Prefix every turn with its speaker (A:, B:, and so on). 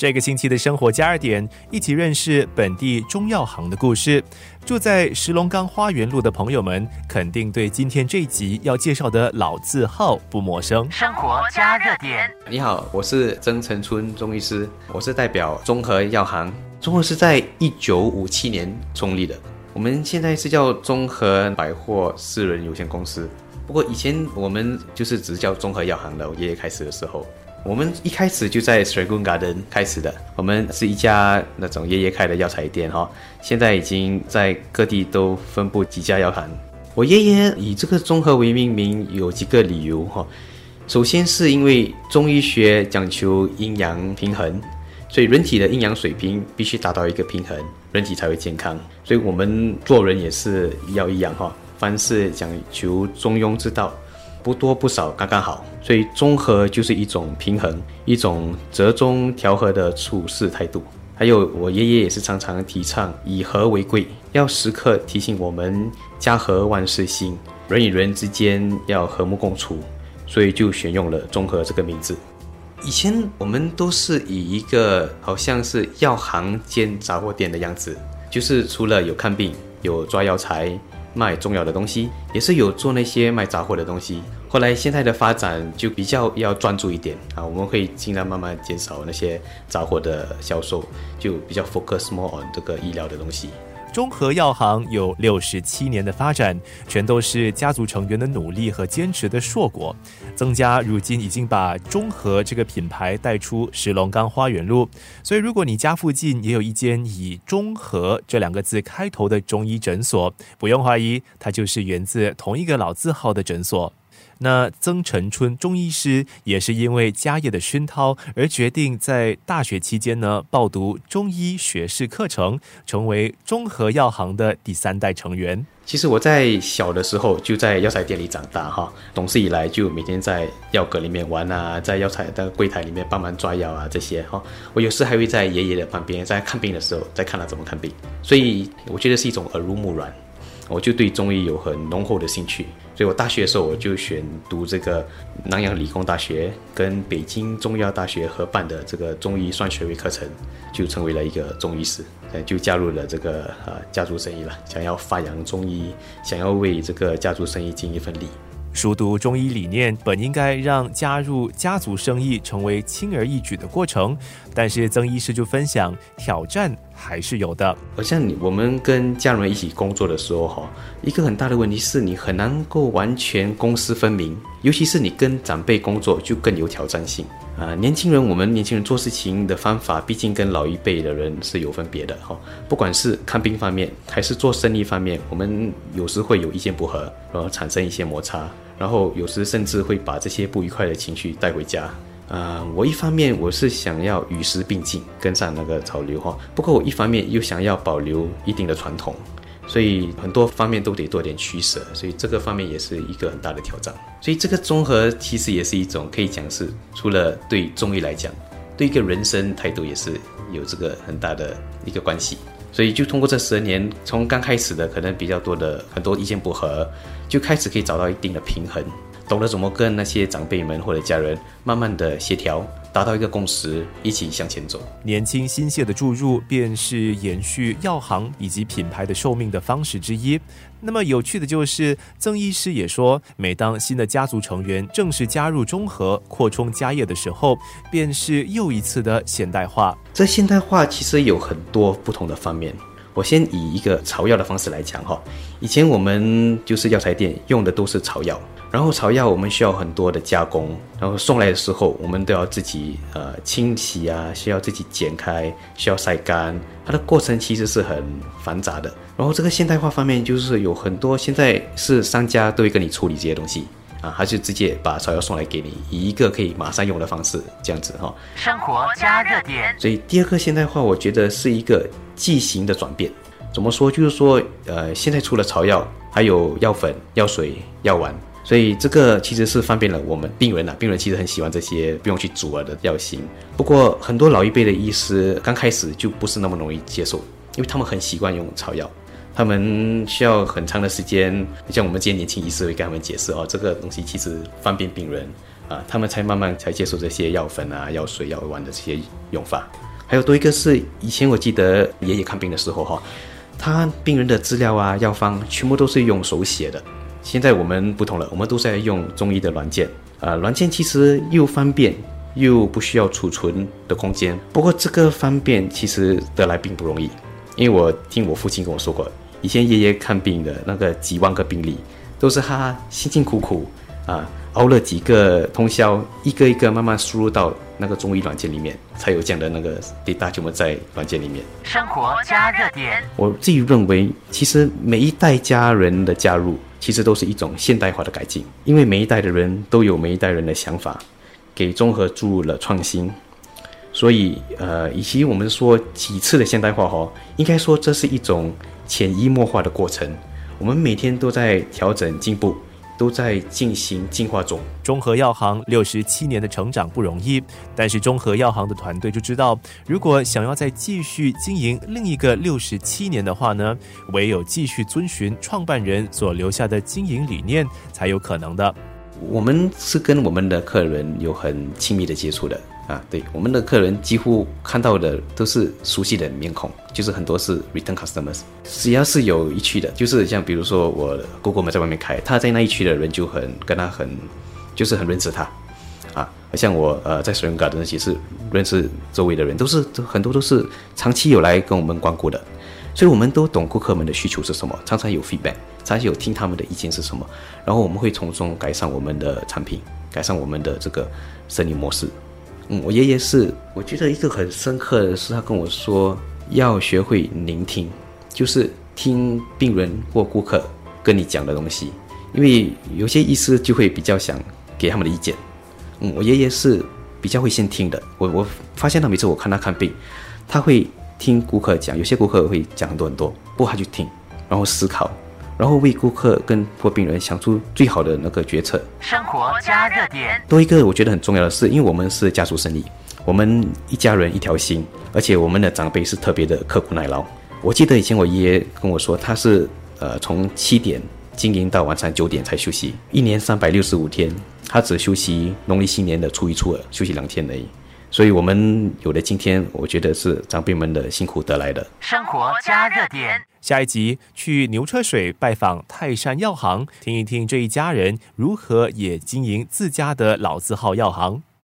A: 这个星期的生活加热点，一起认识本地中药行的故事。住在石龙岗花园路的朋友们，肯定对今天这一集要介绍的老字号不陌生。
B: 生活加热点，
C: 你好，我是曾成春中医师，我是代表中和药行。中和是在一九五七年创立的，我们现在是叫中和百货私人有限公司。不过以前我们就是只叫中和药行的，我爷爷开始的时候。我们一开始就在 s r a g o n Garden 开始的，我们是一家那种爷爷开的药材店哈，现在已经在各地都分布几家药行。我爷爷以这个综合为命名有几个理由哈，首先是因为中医学讲求阴阳平衡，所以人体的阴阳水平必须达到一个平衡，人体才会健康。所以我们做人也是要一样哈，凡事讲求中庸之道。不多不少，刚刚好，所以综合就是一种平衡，一种折中调和的处事态度。还有我爷爷也是常常提倡以和为贵，要时刻提醒我们家和万事兴，人与人之间要和睦共处，所以就选用了综合这个名字。以前我们都是以一个好像是药行兼杂货店的样子，就是除了有看病，有抓药材。卖重要的东西，也是有做那些卖杂货的东西。后来现在的发展就比较要专注一点啊，我们会尽量慢慢减少那些杂货的销售，就比较 focus more on 这个医疗的东西。
A: 中和药行有六十七年的发展，全都是家族成员的努力和坚持的硕果。曾家如今已经把中和这个品牌带出石龙岗花园路，所以如果你家附近也有一间以中和这两个字开头的中医诊所，不用怀疑，它就是源自同一个老字号的诊所。那曾成春中医师也是因为家业的熏陶而决定在大学期间呢报读中医学士课程，成为中和药行的第三代成员。
C: 其实我在小的时候就在药材店里长大哈，懂事以来就每天在药阁里面玩啊，在药材的柜台里面帮忙抓药啊这些哈。我有时还会在爷爷的旁边，在看病的时候再看他怎么看病，所以我觉得是一种耳濡目染。我就对中医有很浓厚的兴趣，所以我大学的时候我就选读这个南洋理工大学跟北京中医药大学合办的这个中医双学位课程，就成为了一个中医师，就加入了这个呃家族生意了，想要发扬中医，想要为这个家族生意尽一份力。
A: 熟读中医理念，本应该让加入家族生意成为轻而易举的过程，但是曾医师就分享，挑战还是有的。
C: 好像你我们跟家人一起工作的时候，哈，一个很大的问题是你很难够完全公私分明，尤其是你跟长辈工作就更有挑战性啊。年轻人，我们年轻人做事情的方法，毕竟跟老一辈的人是有分别的，哈。不管是看病方面，还是做生意方面，我们有时会有意见不合，然后产生一些摩擦。然后有时甚至会把这些不愉快的情绪带回家。啊，我一方面我是想要与时并进，跟上那个潮流哈。不过我一方面又想要保留一定的传统，所以很多方面都得做点取舍。所以这个方面也是一个很大的挑战。所以这个综合其实也是一种可以讲是，除了对中医来讲，对一个人生态度也是有这个很大的一个关系。所以就通过这十年，从刚开始的可能比较多的很多意见不合，就开始可以找到一定的平衡，懂得怎么跟那些长辈们或者家人慢慢的协调。达到一个共识，一起向前走。
A: 年轻心血的注入，便是延续药行以及品牌的寿命的方式之一。那么有趣的就是，曾医师也说，每当新的家族成员正式加入中和，扩充家业的时候，便是又一次的现代化。
C: 这现代化其实有很多不同的方面。我先以一个草药的方式来讲哈，以前我们就是药材店用的都是草药。然后草药我们需要很多的加工，然后送来的时候我们都要自己呃清洗啊，需要自己剪开，需要晒干，它的过程其实是很繁杂的。然后这个现代化方面就是有很多现在是商家都会跟你处理这些东西啊，他就直接把草药送来给你，以一个可以马上用的方式这样子哈。
B: 生活加热点。
C: 所以第二个现代化我觉得是一个剂型的转变。怎么说？就是说呃现在除了草药，还有药粉、药水、药丸。所以这个其实是方便了我们病人呐，病人其实很喜欢这些不用去煮了的药型。不过很多老一辈的医师刚开始就不是那么容易接受，因为他们很习惯用草药，他们需要很长的时间。像我们这些年轻医师会跟他们解释哦，这个东西其实方便病人啊，他们才慢慢才接受这些药粉啊、药水、药丸的这些用法。还有多一个是以前我记得爷爷看病的时候哈，他病人的资料啊、药方全部都是用手写的。现在我们不同了，我们都在用中医的软件啊，软件其实又方便又不需要储存的空间。不过这个方便其实得来并不容易，因为我听我父亲跟我说过，以前爷爷看病的那个几万个病例，都是他辛辛苦苦啊熬了几个通宵，一个一个慢慢输入到那个中医软件里面，才有这样的那个 data 就在软件里面。
B: 生活加热点，
C: 我自己认为，其实每一代家人的加入。其实都是一种现代化的改进，因为每一代的人都有每一代人的想法，给综合注入了创新，所以呃，以及我们说几次的现代化哈，应该说这是一种潜移默化的过程，我们每天都在调整进步。都在进行进化中。
A: 中和药行六十七年的成长不容易，但是中和药行的团队就知道，如果想要再继续经营另一个六十七年的话呢，唯有继续遵循创办人所留下的经营理念，才有可能的。
C: 我们是跟我们的客人有很亲密的接触的。啊，对，我们的客人几乎看到的都是熟悉的面孔，就是很多是 return customers。只要是有一区的，就是像比如说我姑姑们在外面开，他在那一区的人就很跟他很，就是很认识他。啊，像我呃在水人港的那些是认识周围的人，都是很多都是长期有来跟我们光顾的，所以我们都懂顾客们的需求是什么，常常有 feedback，常常有听他们的意见是什么，然后我们会从中改善我们的产品，改善我们的这个生意模式。我爷爷是，我觉得一个很深刻的是，他跟我说要学会聆听，就是听病人或顾客跟你讲的东西，因为有些医师就会比较想给他们的意见。嗯，我爷爷是比较会先听的。我我发现他每次我看他看病，他会听顾客讲，有些顾客会讲很多很多，不过他就听，然后思考。然后为顾客跟或病人想出最好的那个决策。
B: 生活加热点。
C: 多一个我觉得很重要的是，因为我们是家族生意，我们一家人一条心，而且我们的长辈是特别的刻苦耐劳。我记得以前我爷爷跟我说，他是呃从七点经营到晚上九点才休息，一年三百六十五天，他只休息农历新年的初一初二休息两天而已。所以，我们有了今天，我觉得是长辈们的辛苦得来的。
B: 生活加热点，
A: 下一集去牛车水拜访泰山药行，听一听这一家人如何也经营自家的老字号药行。